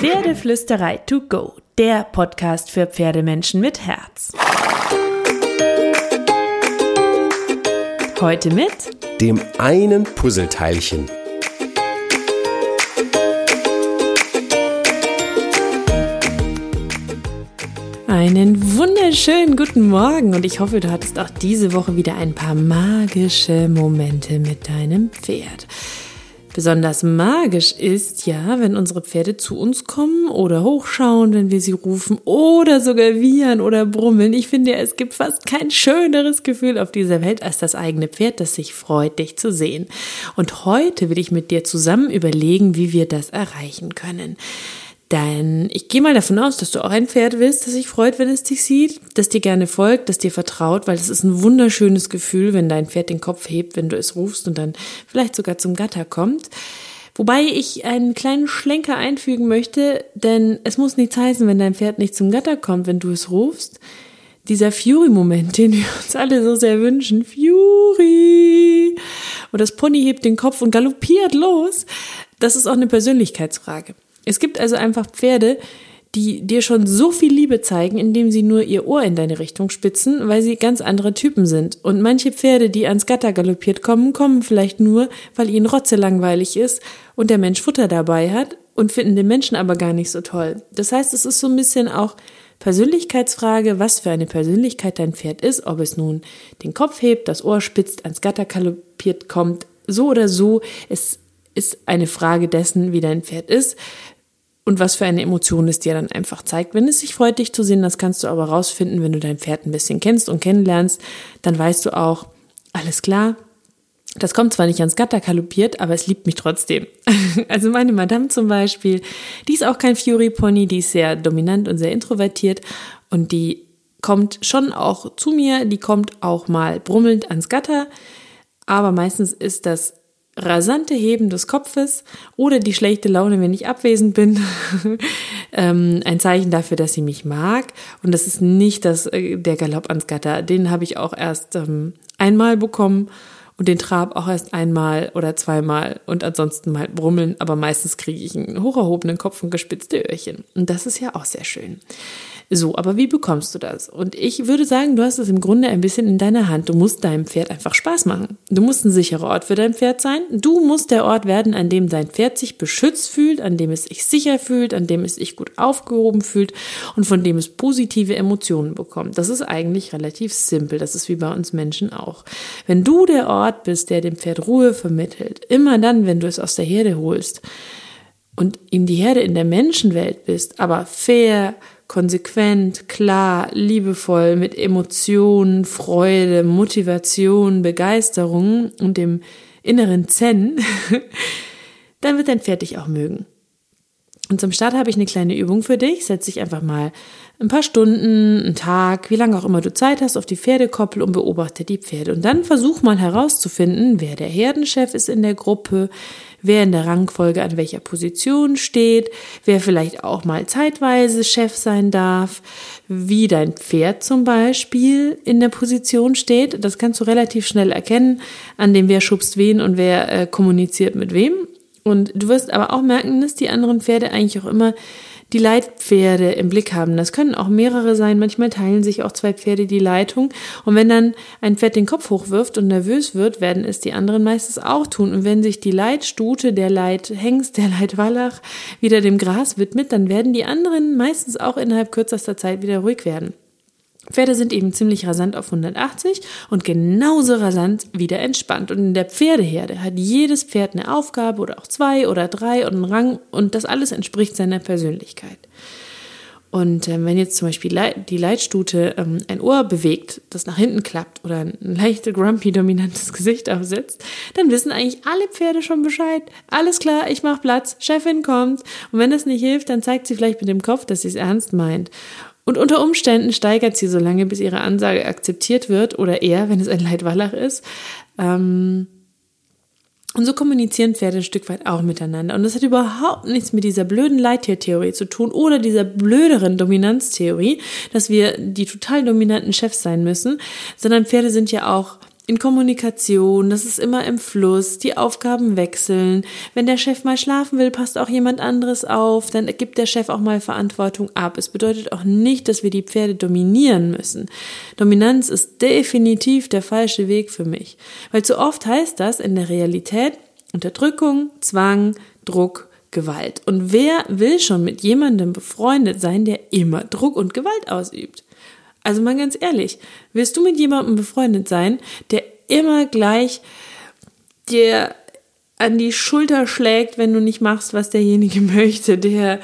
Pferdeflüsterei to go, der Podcast für Pferdemenschen mit Herz. Heute mit dem einen Puzzleteilchen. Einen wunderschönen guten Morgen und ich hoffe, du hattest auch diese Woche wieder ein paar magische Momente mit deinem Pferd. Besonders magisch ist ja, wenn unsere Pferde zu uns kommen oder hochschauen, wenn wir sie rufen oder sogar wiehern oder brummeln. Ich finde, es gibt fast kein schöneres Gefühl auf dieser Welt als das eigene Pferd, das sich freut, dich zu sehen. Und heute will ich mit dir zusammen überlegen, wie wir das erreichen können. Denn ich gehe mal davon aus, dass du auch ein Pferd willst, das sich freut, wenn es dich sieht, das dir gerne folgt, das dir vertraut, weil es ist ein wunderschönes Gefühl, wenn dein Pferd den Kopf hebt, wenn du es rufst und dann vielleicht sogar zum Gatter kommt. Wobei ich einen kleinen Schlenker einfügen möchte, denn es muss nichts heißen, wenn dein Pferd nicht zum Gatter kommt, wenn du es rufst. Dieser Fury-Moment, den wir uns alle so sehr wünschen, Fury! Und das Pony hebt den Kopf und galoppiert los. Das ist auch eine Persönlichkeitsfrage. Es gibt also einfach Pferde, die dir schon so viel Liebe zeigen, indem sie nur ihr Ohr in deine Richtung spitzen, weil sie ganz andere Typen sind. Und manche Pferde, die ans Gatter galoppiert kommen, kommen vielleicht nur, weil ihnen Rotze langweilig ist und der Mensch Futter dabei hat und finden den Menschen aber gar nicht so toll. Das heißt, es ist so ein bisschen auch Persönlichkeitsfrage, was für eine Persönlichkeit dein Pferd ist, ob es nun den Kopf hebt, das Ohr spitzt, ans Gatter galoppiert kommt, so oder so. Es ist eine Frage dessen, wie dein Pferd ist und was für eine Emotion es dir dann einfach zeigt. Wenn es sich freut, dich zu sehen, das kannst du aber rausfinden, wenn du dein Pferd ein bisschen kennst und kennenlernst, dann weißt du auch, alles klar, das kommt zwar nicht ans Gatter galoppiert, aber es liebt mich trotzdem. Also meine Madame zum Beispiel, die ist auch kein Fury Pony, die ist sehr dominant und sehr introvertiert und die kommt schon auch zu mir, die kommt auch mal brummelnd ans Gatter, aber meistens ist das rasante Heben des Kopfes oder die schlechte Laune, wenn ich abwesend bin, ähm, ein Zeichen dafür, dass sie mich mag. Und das ist nicht das, äh, der Galopp ans Gatter. Den habe ich auch erst ähm, einmal bekommen und den Trab auch erst einmal oder zweimal und ansonsten mal brummeln. Aber meistens kriege ich einen hocherhobenen Kopf und gespitzte Öhrchen. Und das ist ja auch sehr schön. So, aber wie bekommst du das? Und ich würde sagen, du hast es im Grunde ein bisschen in deiner Hand. Du musst deinem Pferd einfach Spaß machen. Du musst ein sicherer Ort für dein Pferd sein. Du musst der Ort werden, an dem dein Pferd sich beschützt fühlt, an dem es sich sicher fühlt, an dem es sich gut aufgehoben fühlt und von dem es positive Emotionen bekommt. Das ist eigentlich relativ simpel. Das ist wie bei uns Menschen auch. Wenn du der Ort bist, der dem Pferd Ruhe vermittelt, immer dann, wenn du es aus der Herde holst und ihm die Herde in der Menschenwelt bist, aber fair, konsequent, klar, liebevoll, mit Emotionen, Freude, Motivation, Begeisterung und dem inneren Zen, dann wird dein Pferd dich auch mögen. Und zum Start habe ich eine kleine Übung für dich. Setz dich einfach mal ein paar Stunden, einen Tag, wie lange auch immer du Zeit hast, auf die Pferdekoppel und beobachte die Pferde. Und dann versuch mal herauszufinden, wer der Herdenchef ist in der Gruppe, wer in der Rangfolge an welcher Position steht, wer vielleicht auch mal zeitweise Chef sein darf, wie dein Pferd zum Beispiel in der Position steht. Das kannst du relativ schnell erkennen, an dem wer schubst wen und wer äh, kommuniziert mit wem. Und du wirst aber auch merken, dass die anderen Pferde eigentlich auch immer die Leitpferde im Blick haben. Das können auch mehrere sein. Manchmal teilen sich auch zwei Pferde die Leitung. Und wenn dann ein Pferd den Kopf hochwirft und nervös wird, werden es die anderen meistens auch tun. Und wenn sich die Leitstute, der Leithengst, der Leitwallach wieder dem Gras widmet, dann werden die anderen meistens auch innerhalb kürzester Zeit wieder ruhig werden. Pferde sind eben ziemlich rasant auf 180 und genauso rasant wieder entspannt. Und in der Pferdeherde hat jedes Pferd eine Aufgabe oder auch zwei oder drei und einen Rang und das alles entspricht seiner Persönlichkeit. Und äh, wenn jetzt zum Beispiel die Leitstute ähm, ein Ohr bewegt, das nach hinten klappt oder ein leicht grumpy dominantes Gesicht aufsetzt, dann wissen eigentlich alle Pferde schon Bescheid. Alles klar, ich mach Platz, Chefin kommt. Und wenn das nicht hilft, dann zeigt sie vielleicht mit dem Kopf, dass sie es ernst meint. Und unter Umständen steigert sie so lange, bis ihre Ansage akzeptiert wird oder eher, wenn es ein Leitwallach ist. Ähm, und so kommunizieren Pferde ein Stück weit auch miteinander. Und das hat überhaupt nichts mit dieser blöden Leittiertheorie zu tun oder dieser blöderen Dominanztheorie, dass wir die total dominanten Chefs sein müssen, sondern Pferde sind ja auch in Kommunikation, das ist immer im Fluss, die Aufgaben wechseln. Wenn der Chef mal schlafen will, passt auch jemand anderes auf, dann gibt der Chef auch mal Verantwortung ab. Es bedeutet auch nicht, dass wir die Pferde dominieren müssen. Dominanz ist definitiv der falsche Weg für mich, weil zu oft heißt das in der Realität Unterdrückung, Zwang, Druck, Gewalt. Und wer will schon mit jemandem befreundet sein, der immer Druck und Gewalt ausübt? Also mal ganz ehrlich, willst du mit jemandem befreundet sein, der immer gleich dir an die Schulter schlägt, wenn du nicht machst, was derjenige möchte, der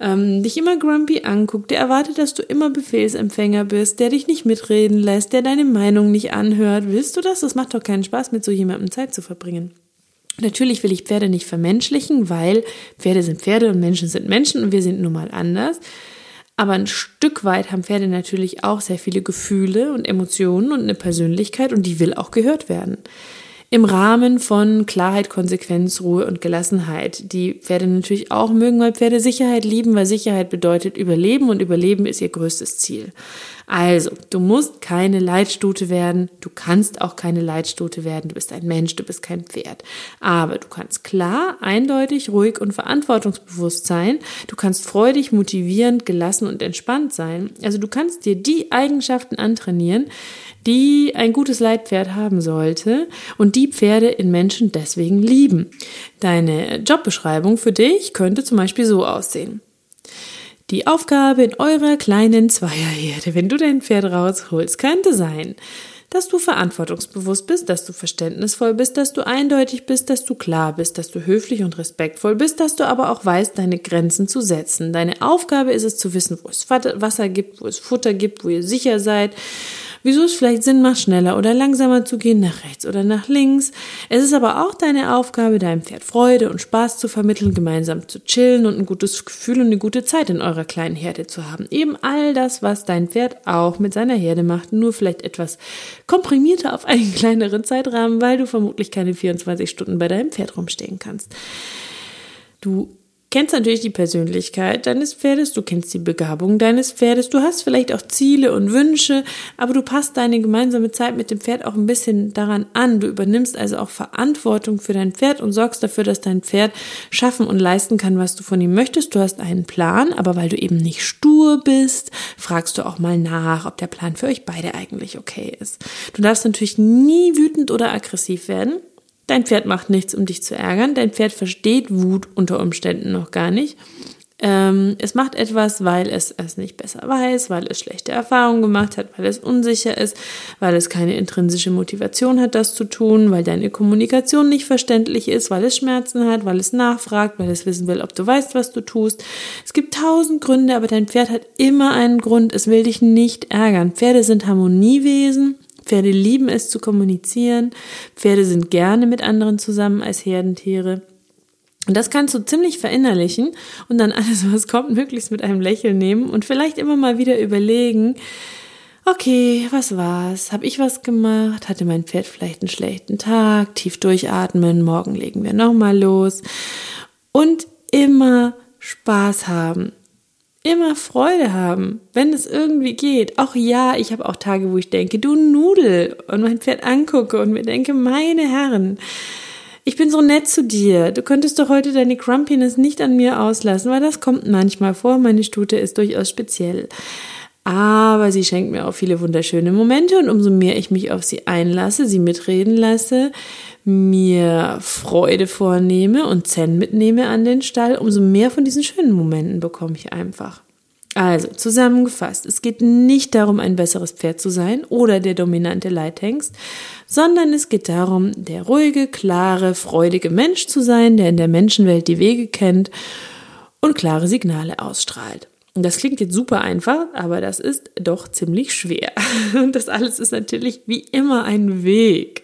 ähm, dich immer grumpy anguckt, der erwartet, dass du immer Befehlsempfänger bist, der dich nicht mitreden lässt, der deine Meinung nicht anhört. Willst du das? Das macht doch keinen Spaß, mit so jemandem Zeit zu verbringen. Natürlich will ich Pferde nicht vermenschlichen, weil Pferde sind Pferde und Menschen sind Menschen und wir sind nun mal anders. Aber ein Stück weit haben Pferde natürlich auch sehr viele Gefühle und Emotionen und eine Persönlichkeit und die will auch gehört werden. Im Rahmen von Klarheit, Konsequenz, Ruhe und Gelassenheit. Die Pferde natürlich auch mögen, weil Pferde Sicherheit lieben, weil Sicherheit bedeutet Überleben und Überleben ist ihr größtes Ziel. Also, du musst keine Leitstute werden, du kannst auch keine Leitstute werden, du bist ein Mensch, du bist kein Pferd. Aber du kannst klar, eindeutig, ruhig und verantwortungsbewusst sein, du kannst freudig, motivierend, gelassen und entspannt sein. Also du kannst dir die Eigenschaften antrainieren, die ein gutes Leitpferd haben sollte und die Pferde in Menschen deswegen lieben. Deine Jobbeschreibung für dich könnte zum Beispiel so aussehen. Die Aufgabe in eurer kleinen Zweierherde, wenn du dein Pferd rausholst, könnte sein, dass du verantwortungsbewusst bist, dass du verständnisvoll bist, dass du eindeutig bist, dass du klar bist, dass du höflich und respektvoll bist, dass du aber auch weißt, deine Grenzen zu setzen. Deine Aufgabe ist es zu wissen, wo es Wasser gibt, wo es Futter gibt, wo ihr sicher seid, wieso es vielleicht Sinn macht, schneller oder langsamer zu gehen, nach rechts oder nach links. Es ist aber auch deine Aufgabe, deinem Pferd Freude und Spaß zu vermitteln, gemeinsam zu chillen und ein gutes Gefühl und eine gute Zeit in eurer kleinen Herde zu haben. Eben all das, was dein Pferd auch mit seiner Herde macht, nur vielleicht etwas komprimierter auf einen kleineren Zeitrahmen, weil du vermutlich keine 24 Stunden bei deinem Pferd rumstehen kannst. Du kennst natürlich die Persönlichkeit deines Pferdes, du kennst die Begabung deines Pferdes, du hast vielleicht auch Ziele und Wünsche, aber du passt deine gemeinsame Zeit mit dem Pferd auch ein bisschen daran an. Du übernimmst also auch Verantwortung für dein Pferd und sorgst dafür, dass dein Pferd schaffen und leisten kann, was du von ihm möchtest. Du hast einen Plan, aber weil du eben nicht stur bist, fragst du auch mal nach, ob der Plan für euch beide eigentlich okay ist. Du darfst natürlich nie wütend oder aggressiv werden. Dein Pferd macht nichts, um dich zu ärgern. Dein Pferd versteht Wut unter Umständen noch gar nicht. Ähm, es macht etwas, weil es es nicht besser weiß, weil es schlechte Erfahrungen gemacht hat, weil es unsicher ist, weil es keine intrinsische Motivation hat, das zu tun, weil deine Kommunikation nicht verständlich ist, weil es Schmerzen hat, weil es nachfragt, weil es wissen will, ob du weißt, was du tust. Es gibt tausend Gründe, aber dein Pferd hat immer einen Grund. Es will dich nicht ärgern. Pferde sind Harmoniewesen Pferde lieben es zu kommunizieren. Pferde sind gerne mit anderen zusammen als Herdentiere. Und das kannst du ziemlich verinnerlichen und dann alles, was kommt, möglichst mit einem Lächeln nehmen und vielleicht immer mal wieder überlegen, okay, was war's? Hab ich was gemacht? Hatte mein Pferd vielleicht einen schlechten Tag? Tief durchatmen, morgen legen wir nochmal los. Und immer Spaß haben immer Freude haben, wenn es irgendwie geht. Auch ja, ich habe auch Tage, wo ich denke, du Nudel und mein Pferd angucke und mir denke, meine Herren, ich bin so nett zu dir. Du könntest doch heute deine Grumpiness nicht an mir auslassen, weil das kommt manchmal vor. Meine Stute ist durchaus speziell. Aber sie schenkt mir auch viele wunderschöne Momente und umso mehr ich mich auf sie einlasse, sie mitreden lasse, mir Freude vornehme und Zen mitnehme an den Stall, umso mehr von diesen schönen Momenten bekomme ich einfach. Also, zusammengefasst, es geht nicht darum, ein besseres Pferd zu sein oder der dominante Leithengst, sondern es geht darum, der ruhige, klare, freudige Mensch zu sein, der in der Menschenwelt die Wege kennt und klare Signale ausstrahlt. Und das klingt jetzt super einfach, aber das ist doch ziemlich schwer. Und das alles ist natürlich wie immer ein Weg.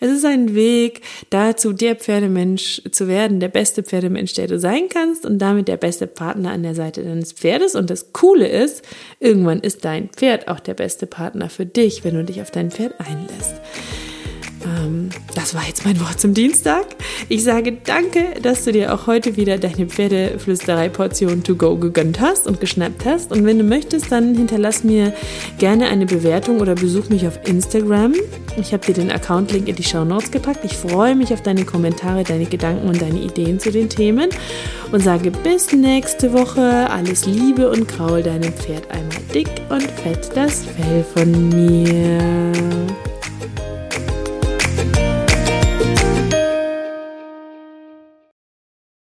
Es ist ein Weg dazu, der Pferdemensch zu werden, der beste Pferdemensch, der du sein kannst und damit der beste Partner an der Seite deines Pferdes. Und das Coole ist, irgendwann ist dein Pferd auch der beste Partner für dich, wenn du dich auf dein Pferd einlässt. Ähm, das war jetzt mein Wort zum Dienstag. Ich sage danke, dass du dir auch heute wieder deine Pferdeflüsterei-Portion to go gegönnt hast und geschnappt hast. Und wenn du möchtest, dann hinterlass mir gerne eine Bewertung oder besuch mich auf Instagram. Ich habe dir den Account-Link in die Show Notes gepackt. Ich freue mich auf deine Kommentare, deine Gedanken und deine Ideen zu den Themen und sage bis nächste Woche. Alles Liebe und kraul deinem Pferd einmal dick und fett das Fell von mir.